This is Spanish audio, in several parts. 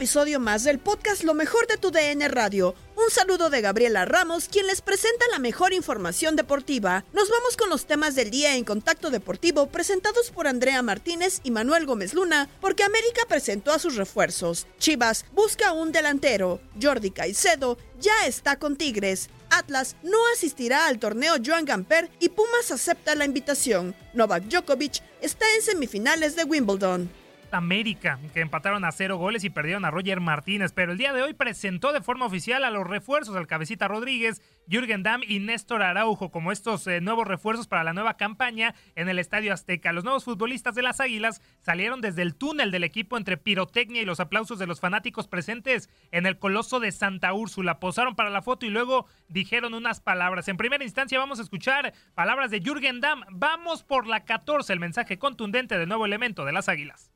Episodio más del podcast Lo mejor de tu DN Radio. Un saludo de Gabriela Ramos, quien les presenta la mejor información deportiva. Nos vamos con los temas del día en Contacto Deportivo presentados por Andrea Martínez y Manuel Gómez Luna, porque América presentó a sus refuerzos. Chivas busca un delantero. Jordi Caicedo ya está con Tigres. Atlas no asistirá al torneo Joan Gamper y Pumas acepta la invitación. Novak Djokovic está en semifinales de Wimbledon. América, que empataron a cero goles y perdieron a Roger Martínez, pero el día de hoy presentó de forma oficial a los refuerzos al Cabecita Rodríguez, Jürgen Damm y Néstor Araujo como estos eh, nuevos refuerzos para la nueva campaña en el Estadio Azteca. Los nuevos futbolistas de las Águilas salieron desde el túnel del equipo entre pirotecnia y los aplausos de los fanáticos presentes en el Coloso de Santa Úrsula. Posaron para la foto y luego dijeron unas palabras. En primera instancia vamos a escuchar palabras de Jürgen Damm. Vamos por la 14, el mensaje contundente del nuevo elemento de las Águilas.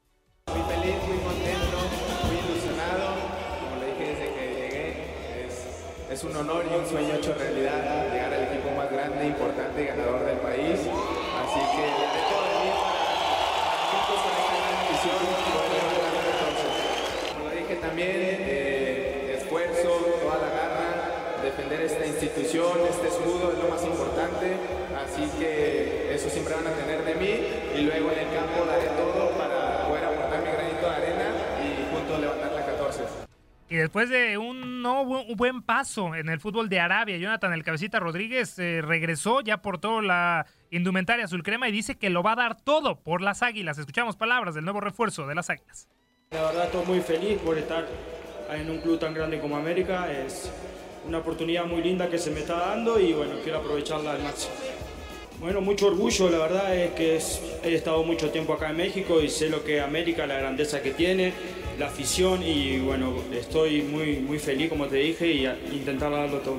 Muy feliz, muy contento, muy ilusionado. Como le dije desde que llegué, es, es un honor y un sueño hecho realidad llegar al equipo más grande, importante y ganador del país. Así que el reto de mí para con esta gran la 14. Como le dije también, eh, esfuerzo, toda la garra, defender esta institución, este escudo es lo más importante. Así que eso siempre van a tener de mí y luego en el campo daré todo para poder aportar mi granito de arena y juntos levantar la 14. Y después de un, no, un buen paso en el fútbol de Arabia, Jonathan el Cabecita Rodríguez eh, regresó, ya portó la indumentaria azul crema y dice que lo va a dar todo por las Águilas. Escuchamos palabras del nuevo refuerzo de las Águilas. La verdad estoy muy feliz por estar en un club tan grande como América. Es una oportunidad muy linda que se me está dando y bueno, quiero aprovecharla al máximo. Bueno, mucho orgullo, la verdad es que es- he estado mucho tiempo acá en México y sé lo que es América, la grandeza que tiene, la afición y bueno, estoy muy, muy feliz como te dije y a intentar darlo todo.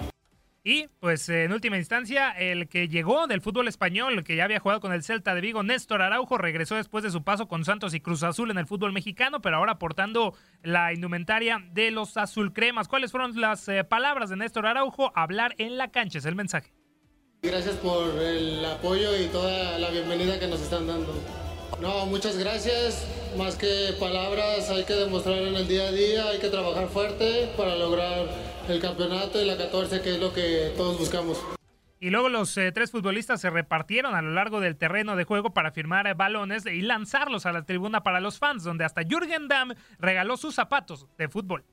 Y pues en última instancia, el que llegó del fútbol español, que ya había jugado con el Celta de Vigo, Néstor Araujo, regresó después de su paso con Santos y Cruz Azul en el fútbol mexicano, pero ahora portando la indumentaria de los azulcremas. ¿Cuáles fueron las eh, palabras de Néstor Araujo? Hablar en la cancha es el mensaje. Gracias por el apoyo y toda la bienvenida que nos están dando. No, muchas gracias. Más que palabras, hay que demostrarlo en el día a día, hay que trabajar fuerte para lograr el campeonato y la 14, que es lo que todos buscamos. Y luego los eh, tres futbolistas se repartieron a lo largo del terreno de juego para firmar eh, balones y lanzarlos a la tribuna para los fans, donde hasta Jürgen Damm regaló sus zapatos de fútbol.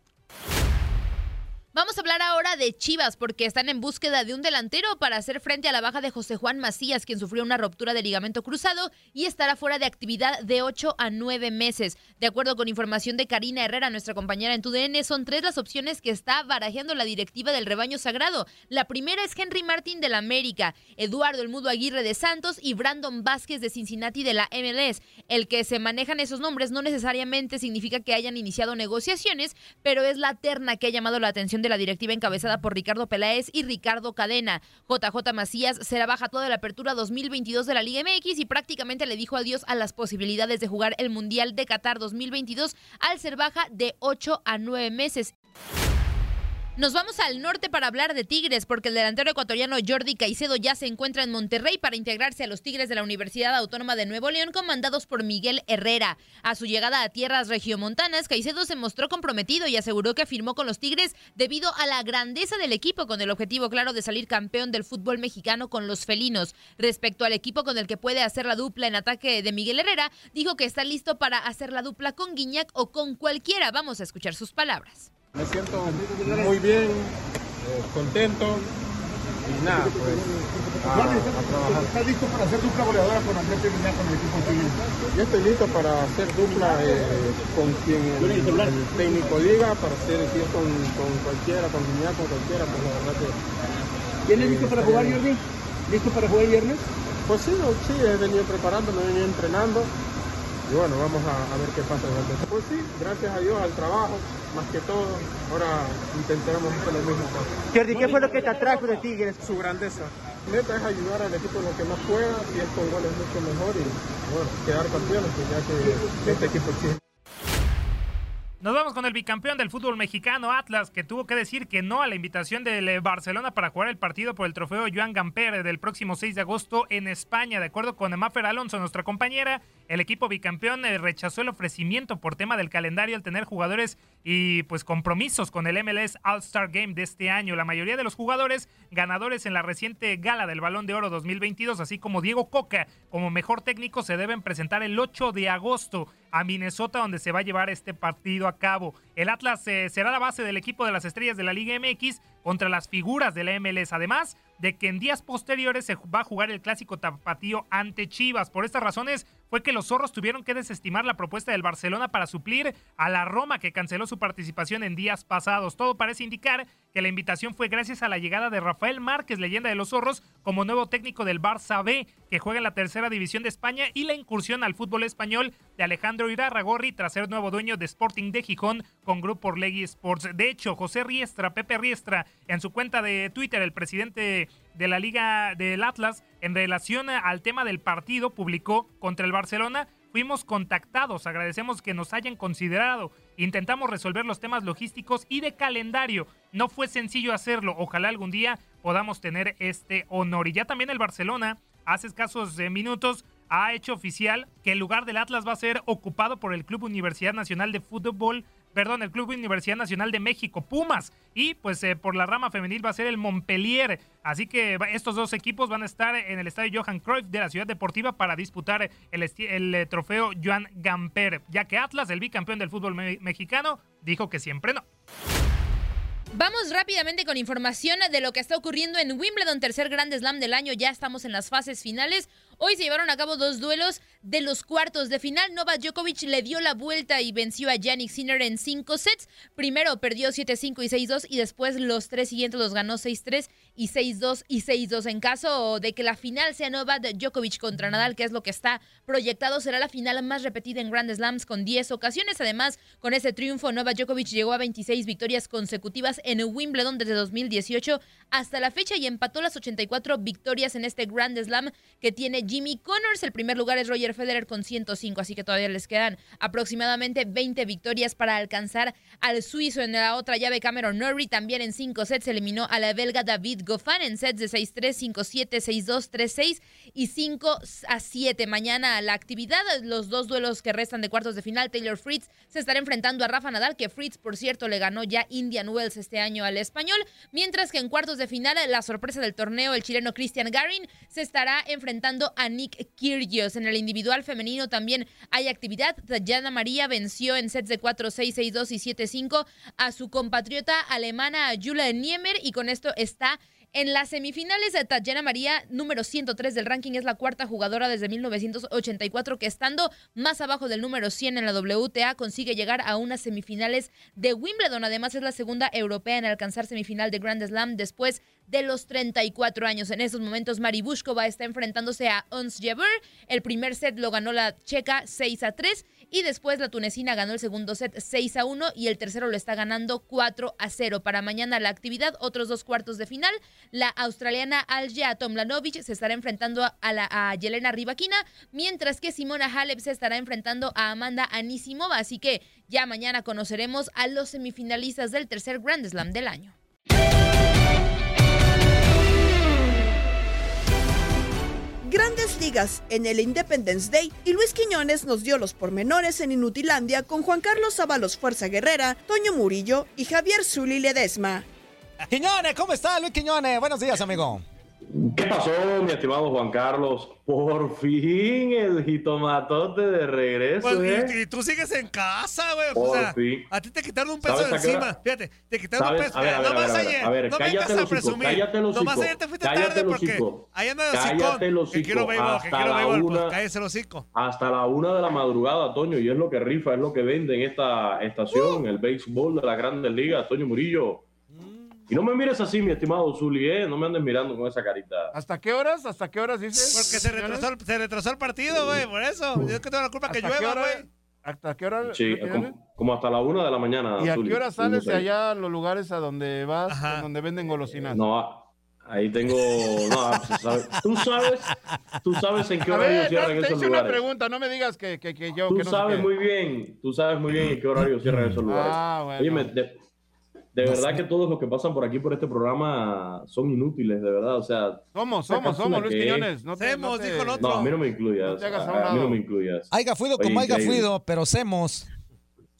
Vamos a hablar ahora de Chivas porque están en búsqueda de un delantero para hacer frente a la baja de José Juan Macías, quien sufrió una ruptura de ligamento cruzado y estará fuera de actividad de 8 a 9 meses. De acuerdo con información de Karina Herrera, nuestra compañera en TUDN, son tres las opciones que está barajeando la directiva del rebaño sagrado. La primera es Henry Martín de la América, Eduardo El Mudo Aguirre de Santos y Brandon Vázquez de Cincinnati de la MLS. El que se manejan esos nombres no necesariamente significa que hayan iniciado negociaciones, pero es la terna que ha llamado la atención de la directiva encabezada por Ricardo Peláez y Ricardo Cadena. JJ Macías será baja toda la apertura 2022 de la Liga MX y prácticamente le dijo adiós a las posibilidades de jugar el Mundial de Qatar 2022 al ser baja de 8 a 9 meses. Nos vamos al norte para hablar de Tigres, porque el delantero ecuatoriano Jordi Caicedo ya se encuentra en Monterrey para integrarse a los Tigres de la Universidad Autónoma de Nuevo León, comandados por Miguel Herrera. A su llegada a tierras regiomontanas, Caicedo se mostró comprometido y aseguró que firmó con los Tigres debido a la grandeza del equipo, con el objetivo claro de salir campeón del fútbol mexicano con los felinos. Respecto al equipo con el que puede hacer la dupla en ataque de Miguel Herrera, dijo que está listo para hacer la dupla con Guiñac o con cualquiera. Vamos a escuchar sus palabras. Me siento muy bien, eh, contento y nada, pues a, a trabajar. ¿Estás listo para hacer dupla goleadora con Andrés Guiñac con el equipo tuyo? Yo estoy listo para hacer dupla eh, con quien el, el técnico diga, para hacer es con, con cualquiera, con Guiñac, con cualquiera, pues la verdad que... ¿Tienes listo para jugar, Jordi? ¿Listo para jugar el viernes? Pues sí, sí, he venido preparando, me he venido entrenando y bueno, vamos a, a ver qué pasa. Pues sí, gracias a Dios, al trabajo, más que todo, ahora intentaremos hacer lo mismo. Jordi, ¿qué fue lo que te atrajo de Tigres? Su grandeza. Meta es ayudar al equipo en lo que más pueda, si es con goles mucho mejor y bueno, quedar campeones, pues ya que este equipo exige. Nos vamos con el bicampeón del fútbol mexicano, Atlas, que tuvo que decir que no a la invitación del eh, Barcelona para jugar el partido por el trofeo Joan Gamper del próximo 6 de agosto en España. De acuerdo con Mafer Alonso, nuestra compañera, el equipo bicampeón eh, rechazó el ofrecimiento por tema del calendario al tener jugadores y pues compromisos con el MLS All-Star Game de este año. La mayoría de los jugadores ganadores en la reciente gala del Balón de Oro 2022, así como Diego Coca como mejor técnico, se deben presentar el 8 de agosto a Minnesota, donde se va a llevar este partido a cabo. El Atlas eh, será la base del equipo de las estrellas de la Liga MX contra las figuras de la MLS. Además de que en días posteriores se va a jugar el clásico tapatío ante Chivas. Por estas razones fue que los zorros tuvieron que desestimar la propuesta del Barcelona para suplir a la Roma que canceló su participación en días pasados. Todo parece indicar que la invitación fue gracias a la llegada de Rafael Márquez, leyenda de los zorros, como nuevo técnico del Barça B, que juega en la tercera división de España, y la incursión al fútbol español de Alejandro Irarragorri tras ser nuevo dueño de Sporting de Gijón con Grupo Orlegui Sports. De hecho, José Riestra, Pepe Riestra, en su cuenta de Twitter, el presidente de la Liga del Atlas, en relación al tema del partido, publicó contra el Barcelona. Fuimos contactados, agradecemos que nos hayan considerado, intentamos resolver los temas logísticos y de calendario. No fue sencillo hacerlo, ojalá algún día podamos tener este honor. Y ya también el Barcelona, hace escasos minutos, ha hecho oficial que el lugar del Atlas va a ser ocupado por el Club Universidad Nacional de Fútbol perdón, el Club Universidad Nacional de México, Pumas, y pues eh, por la rama femenil va a ser el Montpellier. Así que estos dos equipos van a estar en el estadio Johan Cruyff de la Ciudad Deportiva para disputar el, eh, trofeo Joan Gamper, ya que Atlas, el bicampeón del fútbol me mexicano, dijo que siempre no. Vamos rápidamente con información de lo que está ocurriendo en Wimbledon, tercer Grand Slam del año. Ya estamos en las fases finales. Hoy se llevaron a cabo dos duelos de los cuartos de final. Novak Djokovic le dio la vuelta y venció a Yannick Sinner en cinco sets. Primero perdió 7-5 y 6-2 y después los tres siguientes los ganó 6-3 y 6-2 y 6-2. En caso de que la final sea Novak Djokovic contra Nadal, que es lo que está proyectado, será la final más repetida en Grand Slams con 10 ocasiones. Además, con ese triunfo, Novak Djokovic llegó a 26 victorias consecutivas en Wimbledon desde 2018 hasta la fecha y empató las 84 victorias en este Grand Slam que tiene Jimmy Connors. El primer lugar es Roger Federer con 105, así que todavía les quedan aproximadamente 20 victorias para alcanzar al suizo. En la otra llave, Cameron Norrie también en 5 sets eliminó a la belga David Goffin en sets de 6-3, 5-7, 6-2, 3-6 y 5 a 7. Mañana la actividad, los dos duelos que restan de cuartos de final, Taylor Fritz se estará enfrentando a Rafa Nadal, que Fritz, por cierto, le ganó ya Indian Wells este año al español, mientras que en cuartos de final, la sorpresa del torneo, el chileno Christian Garin se estará enfrentando a Nick Kyrgios. En el individual femenino también hay actividad. Tatiana María venció en sets de 4, 6, 6, 2 y 7, 5 a su compatriota alemana Julia Niemer y con esto está en las semifinales, de Tatiana María, número 103 del ranking, es la cuarta jugadora desde 1984 que estando más abajo del número 100 en la WTA consigue llegar a unas semifinales de Wimbledon. Además es la segunda europea en alcanzar semifinal de Grand Slam después de los 34 años. En esos momentos, Mari Bushkova está enfrentándose a Ons Jabeur. El primer set lo ganó la checa 6 a 3 y después la tunecina ganó el segundo set 6 a 1 y el tercero lo está ganando 4 a 0. Para mañana la actividad, otros dos cuartos de final. La australiana Alja Tomlanovic se estará enfrentando a, la, a Yelena Rybakina, mientras que Simona Halep se estará enfrentando a Amanda Anisimova. Así que ya mañana conoceremos a los semifinalistas del tercer Grand Slam del año. Grandes ligas en el Independence Day y Luis Quiñones nos dio los pormenores en Inutilandia con Juan Carlos Ábalos Fuerza Guerrera, Toño Murillo y Javier Zuli Ledesma. Quiñones, ¿cómo está Luis Quiñones? Buenos días, amigo. ¿Qué pasó, mi estimado Juan Carlos? Por fin el jitomatote de regreso. Pues, ¿eh? y, y tú sigues en casa, güey. Por O sea, fin. a ti te quitaron un peso ¿Sabes de encima. Fíjate, te quitaron un peso. A ver, a ayer. a ver, no cállate vengas el a hocico, presumir. cállate el Nomás hocico, ayer te fuiste cállate tarde porque ahí anda cállate el Que quiero béisbol, que hasta quiero la béisbol. Pues cállese hocico. Hasta la una de la madrugada, Toño, y es lo que rifa, es lo que vende en esta Uh. estación, el béisbol de la Grandes Ligas, Toño Murillo. Y no me mires así, mi estimado Zuli, ¿eh? No me andes mirando con esa carita. ¿Hasta qué horas? ¿Hasta qué horas dices? Porque se retrasó, el- se retrasó el partido, güey, por eso. Yo es que tengo la culpa que ¿Hasta qué llueva, güey. ¿Hasta qué hora? Sí, como, como hasta la una de la mañana. ¿Y a qué hora sales de allá a los lugares a donde vas, donde venden golosinas? No, ahí tengo. No, pues, ¿sabes? tú sabes, tú sabes en qué horario ver, no, cierran te esos hice una lugares. pregunta, no me digas que, que, que yo Tú que no sé sabes qué. muy bien, tú sabes muy bien en qué horario cierran esos lugares. Ah, bueno. Óyeme, de, de verdad que todos los que pasan por aquí por este programa son inútiles, de verdad. O sea, Somos, somos, somos, Luis Quiñones. No te, no te- No, a mí no me incluyas. No te hagas a a, a mí no me incluyas. Haiga fluido Oye, como haiga increíble. fluido, pero semos.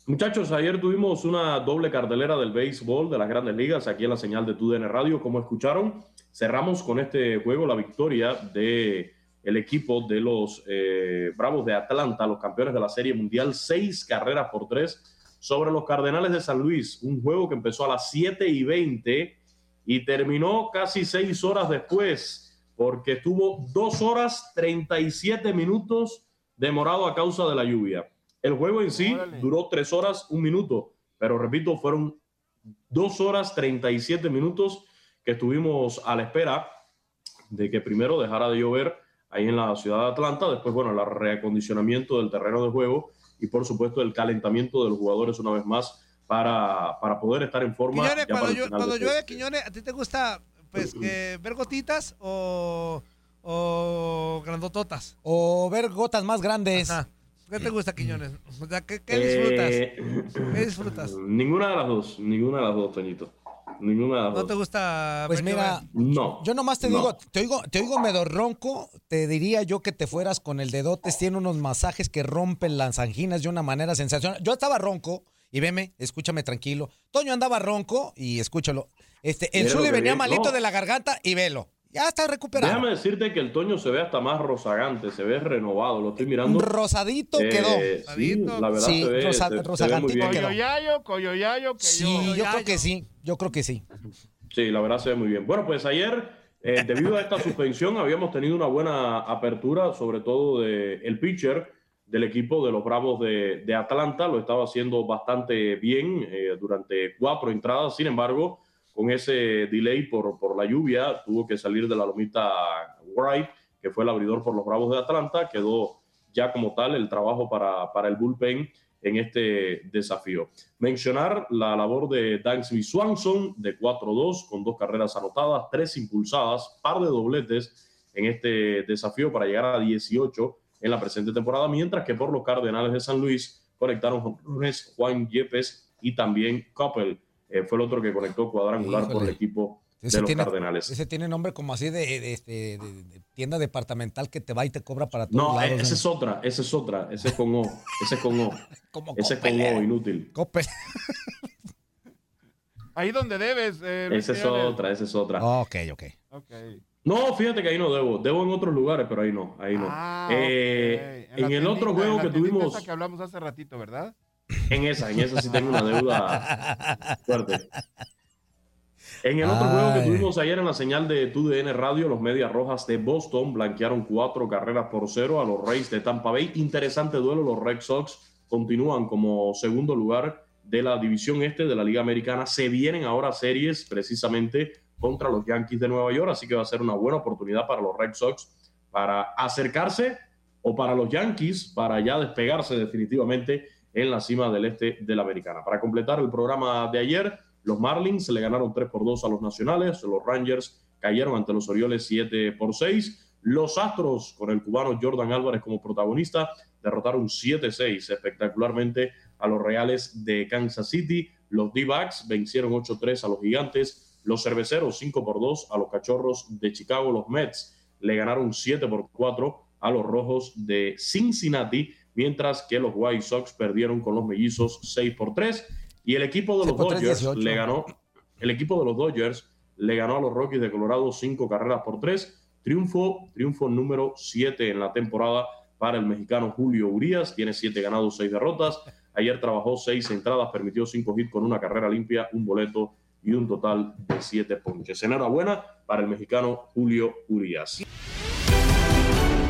Muchachos, ayer tuvimos una doble cartelera del béisbol de las grandes ligas aquí en la señal de TUDN Radio. Como escucharon, cerramos con este juego la victoria de el equipo de los eh, Bravos de Atlanta, los campeones de la Serie Mundial, seis carreras por tres sobre los Cardenales de San Luis. Un juego que empezó a las 7 y 20 y terminó casi seis horas después, porque estuvo dos horas 37 minutos demorado a causa de la lluvia. El juego en sí duró tres horas, un minuto, pero repito, fueron dos horas 37 minutos que estuvimos a la espera de que primero dejara de llover ahí en la ciudad de Atlanta, después, bueno, el reacondicionamiento del terreno de juego y, por supuesto, el calentamiento de los jugadores una vez más para, para poder estar en forma. Quiñones, cuando, final cuando llueve, este- Quiñones, ¿a ti te gusta pues, que ver gotitas o, o grandototas? O ver gotas más grandes. ¿Qué te gusta, Quiñones? O sea, ¿qué, qué disfrutas? Eh, ¿Qué disfrutas? Ninguna de las dos, ninguna de las dos, Toñito. Ninguna de las ¿No te gusta Pues mira? No. Yo nomás te No. digo, te oigo, te oigo medio ronco, te diría yo que te fueras con el dedotes, tiene unos masajes que rompen las anginas de una manera sensacional. Yo estaba ronco, y veme, escúchame tranquilo. Toño andaba ronco, y escúchalo. Este, el Zuli venía malito no. de la garganta y velo. Ya está recuperado. Déjame decirte que el Toño se ve hasta más rozagante, se ve renovado, lo estoy mirando. Rosadito Eh, quedó. Sí, la verdad Sí, se ve, rosa- se- se ve muy rozagantito bien. quedó. Coyoyayo, coyoyayo, que Sí, yo. yo creo que sí, yo creo que sí. Sí, la verdad se ve muy bien. Bueno, pues ayer, eh, debido a esta suspensión, habíamos tenido una buena apertura, sobre todo de el pitcher del equipo de los Bravos de, de Atlanta. Lo estaba haciendo bastante bien eh, durante cuatro entradas. Sin embargo, con ese delay por, por la lluvia, tuvo que salir de la lomita Wright, que fue el abridor por los Bravos de Atlanta. Quedó ya como tal el trabajo para, para el bullpen en este desafío. Mencionar la labor de Dansby Swanson de 4-2 con dos carreras anotadas, tres impulsadas, par de dobletes en este desafío para llegar a 18 en la presente temporada, mientras que por los Cardenales de San Luis conectaron jonrones Juan Yepes y también Coppel. Eh, fue el otro que conectó cuadrangular por el Híjole. equipo Ese de los tiene, Cardenales. ese tiene nombre como así de, de- este, de- de tienda departamental que te va y te cobra para todos No, lados. esa ¿no? es otra, esa es otra, ese es con O, ese es con O. Ese es con. O, inútil. Coppel. Ahí donde debes. Eh, Esa es otra, esa es otra. Ok, ok. Ok. No, fíjate que ahí no debo. Debo en otros lugares, pero ahí no. Ahí no. Ah, Eh, ok. en, el otro juego en la que tuvimos. esa que hablamos hace ratito, ¿verdad? En esa, en esa sí tengo una deuda fuerte. En el otro Ay. juego que tuvimos ayer en la señal de TUDN Radio, los Medias Rojas de Boston blanquearon cuatro carreras por cero a los Rays de Tampa Bay. Interesante duelo, los Red Sox continúan como segundo lugar de la división este de la Liga Americana. Se vienen ahora series precisamente contra los Yankees de Nueva York, así que va a ser una buena oportunidad para los Red Sox para acercarse o para los Yankees para ya despegarse definitivamente en la cima del este de la Americana. Para completar el programa de ayer, los Marlins le ganaron 3 por 2 a los Nacionales, los Rangers cayeron ante los Orioles 7 por 6, los Astros con el cubano Jordan Álvarez como protagonista derrotaron 7-6 espectacularmente a los Reales de Kansas City, los D-Backs vencieron 8-3 a los Gigantes, los Cerveceros 5 por 2 a los Cachorros de Chicago, los Mets le ganaron 7 por 4 a los Rojos de Cincinnati, mientras que los White Sox perdieron con los Mellizos 6 por 3 y el equipo de 6 los por 3, Dodgers 18. le ganó el equipo de los Dodgers le ganó a los Rockies de Colorado 5 carreras por 3, triunfo triunfo número 7 en la temporada para el mexicano Julio Urias, tiene 7 ganados, 6 derrotas. Ayer trabajó 6 entradas, permitió 5 hits con una carrera limpia, un boleto y un total de 7 ponches. Enhorabuena para el mexicano Julio Urias.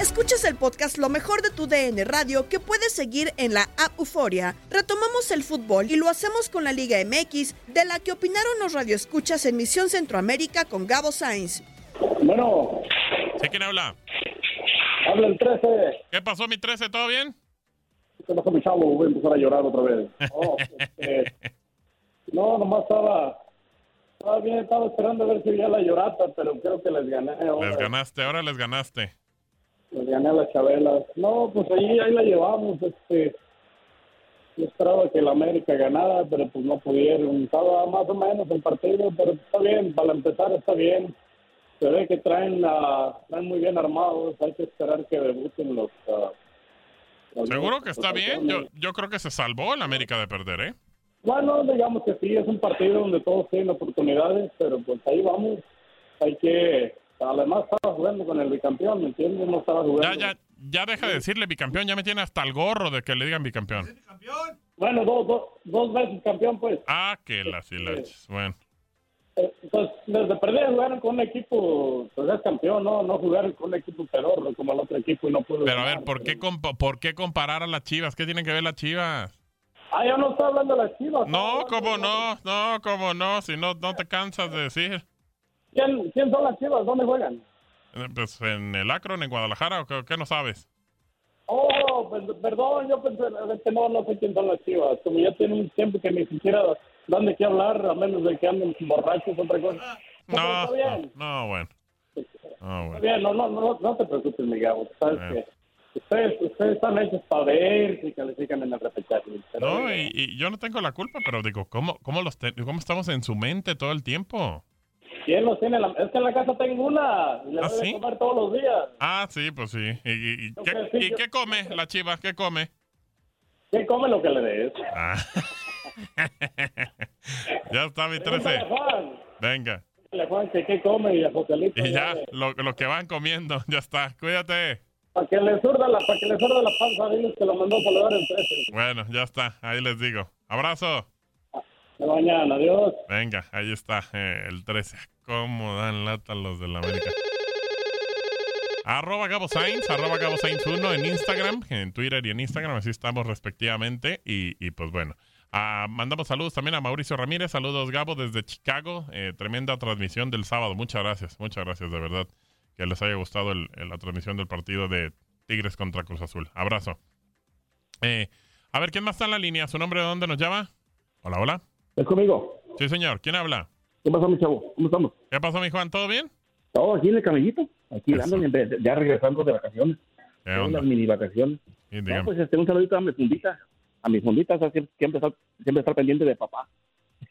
Escuchas el podcast Lo mejor de tu DN Radio que puedes seguir en la app Euforia. Retomamos el fútbol y lo hacemos con la Liga MX, de la que opinaron los radioescuchas en Misión Centroamérica con Gabo Sainz. Bueno, ¿Sí quién habla? habla el 13. ¿Qué pasó, mi 13? ¿Todo bien? ¿Qué pasó, mi chavo? Voy a empezar a llorar otra vez. No, este, no nomás estaba, estaba bien, estaba esperando a ver si ya la llorata, pero creo que les gané. ahora. Les ganaste, ahora les ganaste. Les gané a las chabelas. No, pues ahí, ahí la llevamos. Este, yo esperaba que la América ganara, pero pues no pudieron. Estaba más o menos el partido, pero está bien, para empezar está bien. Se ve que traen, ah, traen muy bien armados. Hay que esperar que debuten los. ah, los- Seguro que está bien. Yo, yo creo que se salvó el América de perder, ¿eh? Bueno, digamos que sí, es un partido donde todos tienen oportunidades, pero pues ahí vamos. Hay que. Además, estaba jugando con el bicampeón, ¿me entiendes? No estaba jugando. Ya, ya, ya deja de decirle bicampeón. Ya me tiene hasta el gorro de que le digan bicampeón. Bueno, dos, dos, dos veces campeón, pues. Ah, que las hilaches. Bueno. Eh, Pues desde perder jugaron con un equipo, pues es campeón, no, no jugaron con un equipo pedorro como el otro equipo y no pudo Pero a ganar. ver, ¿por qué, compa- ¿por qué comparar a las chivas? ¿Qué tienen que ver las chivas? Ah, yo no estoy hablando de las chivas. No, cómo no, no, cómo no, si no, no te cansas de decir. ¿Quién, ¿Quién son las chivas? ¿Dónde juegan? Eh, Pues en el Akron, en Guadalajara, ¿o qué, qué no sabes? Oh, perdón, yo pensé que no, no sé quién son las chivas. Como ya tiene un tiempo que ni siquiera dan de qué hablar, a menos de que anden borrachos, otra cosa. No, está no, bien. no, bueno. No, Está bueno. bien, no, no, no, no te preocupes, mi Gabo. Sabes Bueno. que ustedes, ustedes están hechos para ver si califican en el repechaje. No, y, y yo no tengo la culpa, pero digo, ¿cómo, cómo, los te- ¿cómo estamos en su mente todo el tiempo? ¿Quién los tiene? la- Es que en la casa tengo una. Y le ¿Ah, voy sí? a comer todos los días. Ah, sí, pues sí. ¿Y, y- qué, qué come la chiva? ¿Qué come? ¿Quién come lo que le des? Ah. ya está, mi Pregúntale 13. a Juan. Venga. A Juan que qué come y a. Y ya, lo, lo que van comiendo, ya está. Cuídate. Para que le surda la, para que le surda la panza, diles que lo mandó a saludar el 13. Bueno, ya está. Ahí les digo. Abrazo. De mañana, adiós. Venga, ahí está, eh, el 13. ¿Cómo dan lata los de la América? Arroba Gabo Sainz, arroba Gabo Sainz 1 en Instagram, en Twitter y en Instagram, así estamos respectivamente. Y, y pues bueno, Ah, mandamos saludos también a Mauricio Ramírez. Saludos, Gabo, desde Chicago. Eh, tremenda transmisión del sábado. Muchas gracias, muchas gracias, de verdad. Que les haya gustado el- la transmisión del partido de Tigres contra Cruz Azul. Abrazo. Eh, a ver, ¿quién más está en la línea? ¿Su nombre de dónde nos llama? Hola, hola. ¿Es conmigo? Sí, señor. ¿Quién habla? ¿Qué pasó, mi chavo? ¿Cómo estamos? ¿Qué pasó, mi Juan? ¿Todo bien? Todo aquí en el camellito. Aquí dándole, ya regresando de vacaciones. ¿Qué onda? Unas mini vacaciones. Sí, No, dígame. pues este, un saludito a mi fundita. A mis funditas, siempre, siempre, estar, siempre estar pendiente de papá.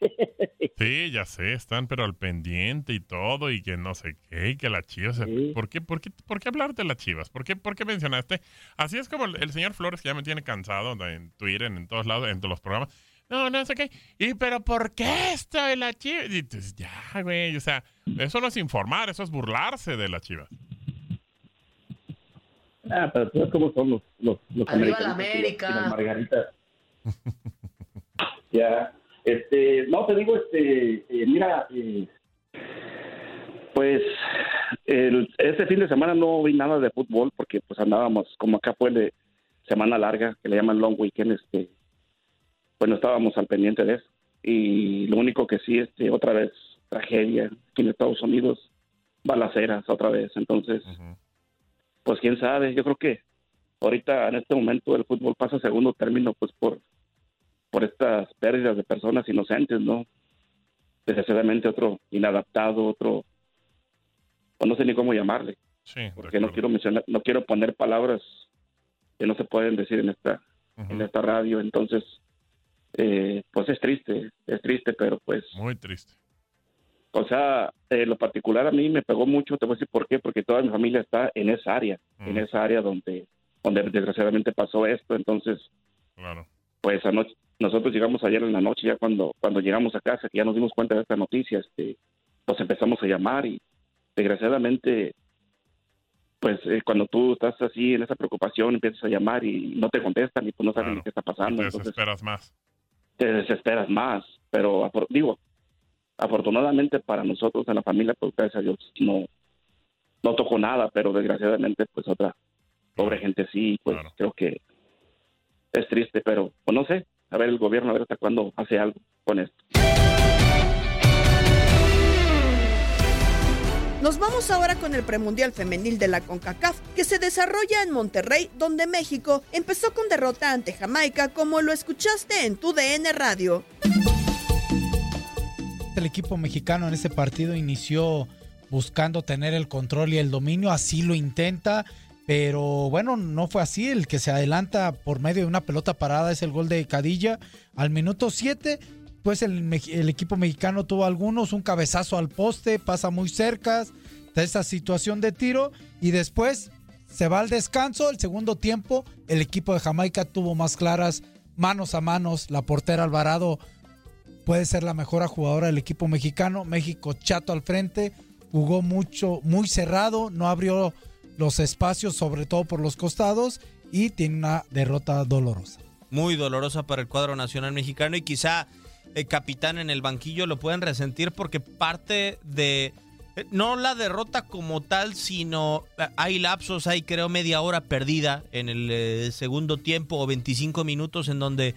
Sí, ya sé, están pero al pendiente y todo y que no sé qué y que las chivas. ¿Por, qué, por, qué, ¿Por qué hablar de las chivas? ¿Por qué, ¿Por qué mencionaste? Así es como el, el señor Flores que ya me tiene cansado en Twitter, en, todos lados, en todos los programas. No, no sé qué. ¿Y pero por qué esto de la chiva? Y dices, ya, güey, o sea, eso no es informar, eso es burlarse de las chivas. Ah, pero tú sabes cómo son los, los, los Arriba la América. las- y las margaritas. ya, este, no, te digo, este, eh, mira, eh, pues, el, este fin de semana no vi nada de fútbol porque pues andábamos, como acá fue de semana larga, que le llaman long weekend, este, pues no estábamos al pendiente de eso. Y lo único que sí, este, otra vez, tragedia aquí en Estados Unidos, balaceras otra vez, entonces pues quién sabe, yo creo que ahorita en este momento el fútbol pasa a segundo término pues por por estas pérdidas de personas inocentes, ¿no? Desgraciadamente otro inadaptado, otro o no sé ni cómo llamarle, Sí, porque no quiero mencionar, no quiero poner palabras que no se pueden decir en esta en esta radio, entonces eh, pues es triste, es triste, pero pues Muy triste. o sea, eh, lo particular a mí me pegó mucho, te voy a decir por qué, porque toda mi familia está en esa área, en esa área donde, donde desgraciadamente pasó esto, entonces, Claro. pues anoche, nosotros llegamos ayer en la noche, ya cuando, cuando llegamos a casa, que ya nos dimos cuenta de esta noticia, este, pues empezamos a llamar y desgraciadamente, pues eh, cuando tú estás así en esa preocupación, empiezas a llamar y no te contestan y pues no sabes ni qué está Y pasando, te entonces desesperas más. te desesperas más, pero digo, afortunadamente para nosotros en la familia, pues gracias a Dios no, no tocó nada, pero desgraciadamente pues otra pobre gente sí, pues creo que es triste, pero pues no sé, a ver el gobierno a ver hasta cuándo hace algo con esto. Nos vamos ahora con el premundial femenil de la CONCACAF, que se desarrolla en Monterrey, donde México empezó con derrota ante Jamaica, como lo escuchaste en tu DN Radio. El equipo mexicano en este partido inició buscando tener el control y el dominio, así lo intenta, pero bueno, no fue así. El que se adelanta por medio de una pelota parada es el gol de Cadilla. Al minuto 7, pues el, el equipo mexicano tuvo algunos, un cabezazo al poste, pasa muy cerca de esa situación de tiro y después se va al descanso. El segundo tiempo, el equipo de Jamaica tuvo más claras manos a manos. La portera Alvarado puede ser la mejor jugadora del equipo mexicano. México chato al frente, jugó mucho, muy cerrado, no abrió los espacios, sobre todo por los costados, y tiene una derrota dolorosa. Muy dolorosa para el cuadro nacional mexicano y quizá el capitán en el banquillo lo pueden resentir porque parte de eh, no la derrota como tal, sino eh, hay lapsos, hay creo media hora perdida en el eh, segundo tiempo o 25 minutos en donde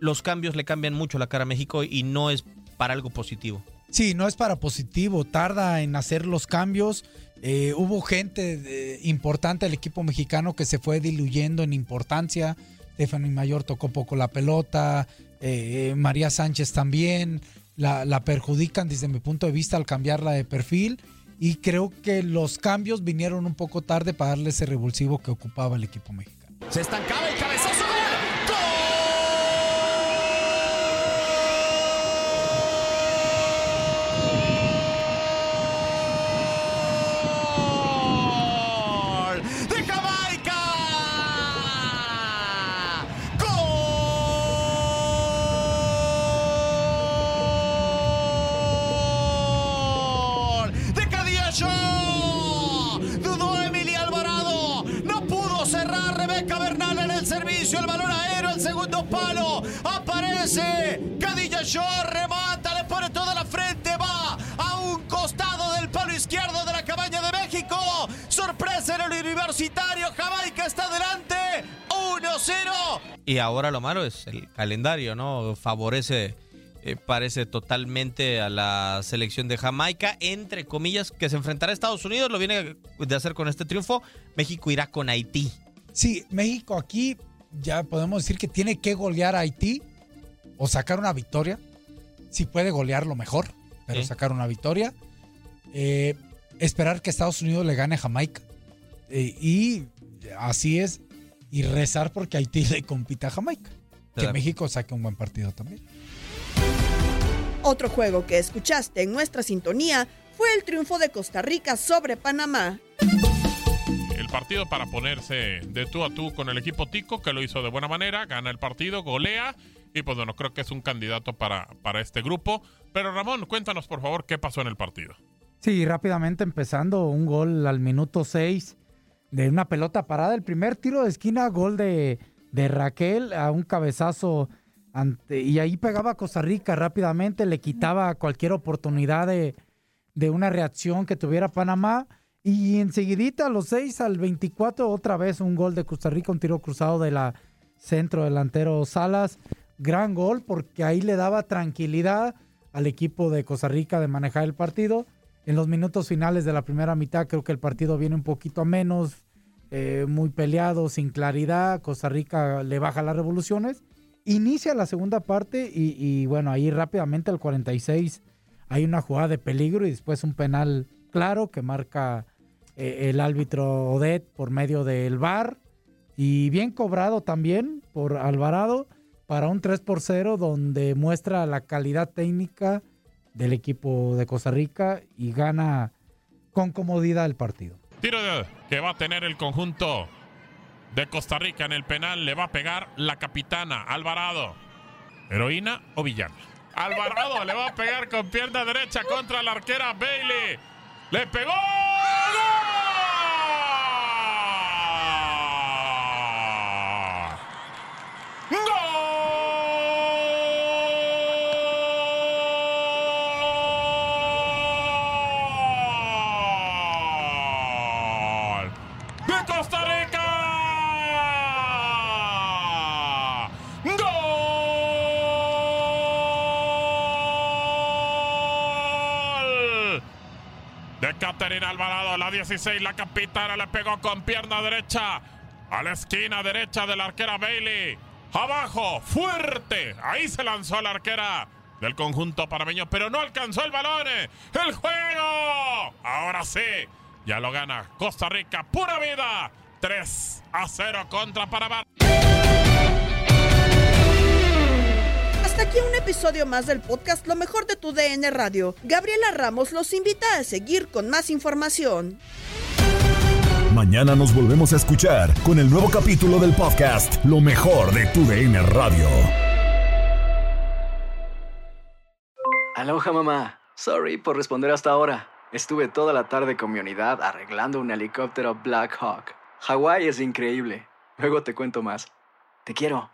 los cambios le cambian mucho la cara a México y no es para algo positivo. Sí, no es para positivo, tarda en hacer los cambios. Eh, hubo gente importante del equipo mexicano que se fue diluyendo en importancia. Stephanie Mayor tocó poco la pelota, eh, María Sánchez también. La, perjudican desde mi punto de vista al cambiarla de perfil. Y creo que los cambios vinieron un poco tarde para darle ese revulsivo que ocupaba el equipo mexicano. Se estancaba el cabezazo. Remata, le pone toda la frente. Va a un costado del palo izquierdo de la cabaña de México. Sorpresa en el universitario. Jamaica está adelante. 1-0. Y ahora lo malo es el calendario, ¿no? Favorece, eh, parece totalmente a la selección de Jamaica, entre comillas, que se enfrentará a Estados Unidos, lo viene de hacer con este triunfo. México irá con Haití. Sí, México aquí ya podemos decir que tiene que golear Haití o sacar una victoria. Si puede golearlo mejor, pero Sí. sacar una victoria. Eh, esperar que Estados Unidos le gane a Jamaica. Eh, y así es. Y rezar porque Haití le compita a Jamaica. Que. México saque un buen partido también. Otro juego que escuchaste en nuestra sintonía fue el triunfo de Costa Rica sobre Panamá. El partido para ponerse de tú a tú con el equipo Tico, que lo hizo de buena manera, gana el partido, golea, y pues bueno, creo que es un candidato para, para este grupo. Pero Ramón, cuéntanos por favor qué pasó en el partido. Sí, rápidamente empezando, un gol al minuto 6 de una pelota parada. El primer tiro de esquina, gol de, de Raquel a un cabezazo. ante- y ahí pegaba a Costa Rica rápidamente, le quitaba cualquier oportunidad de, de una reacción que tuviera Panamá. Y enseguidita, a los 6 al 24, otra vez un gol de Costa Rica, un tiro cruzado de la centro delantero Salas. Gran gol porque ahí le daba tranquilidad al equipo de Costa Rica de manejar el partido. En los minutos finales de la primera mitad creo que el partido viene un poquito menos, eh, muy peleado, sin claridad. Costa Rica le baja las revoluciones. Inicia la segunda parte y, y, bueno, ahí rápidamente al 46 hay una jugada de peligro y después un penal claro que marca eh, el árbitro Odet por medio del VAR y bien cobrado también por Alvarado para un 3 por 0 donde muestra la calidad técnica del equipo de Costa Rica y gana con comodidad el partido. Tiro que va a tener el conjunto de Costa Rica en el penal, le va a pegar la capitana Alvarado. ¿Heroína o villana? Alvarado le va a pegar con pierna derecha contra la arquera Bailey. ¡Le pegó! Caterina Alvarado, la 16, la capitana le pegó con pierna derecha a la esquina derecha de la arquera Bailey. Abajo, fuerte. Ahí se lanzó la arquera del conjunto parameño, pero no alcanzó el balón. ¡El juego! Ahora sí, ya lo gana Costa Rica. Pura vida. 3 a 0 contra Panamá. Aquí un episodio más del podcast Lo mejor de tu DN Radio. Gabriela Ramos los invita a seguir con más información. Mañana nos volvemos a escuchar con el nuevo capítulo del podcast Lo mejor de tu DN Radio. Aloha mamá. Sorry por responder hasta ahora. Estuve toda la tarde con mi unidad arreglando un helicóptero Black Hawk. Hawái es increíble. Luego te cuento más. Te quiero.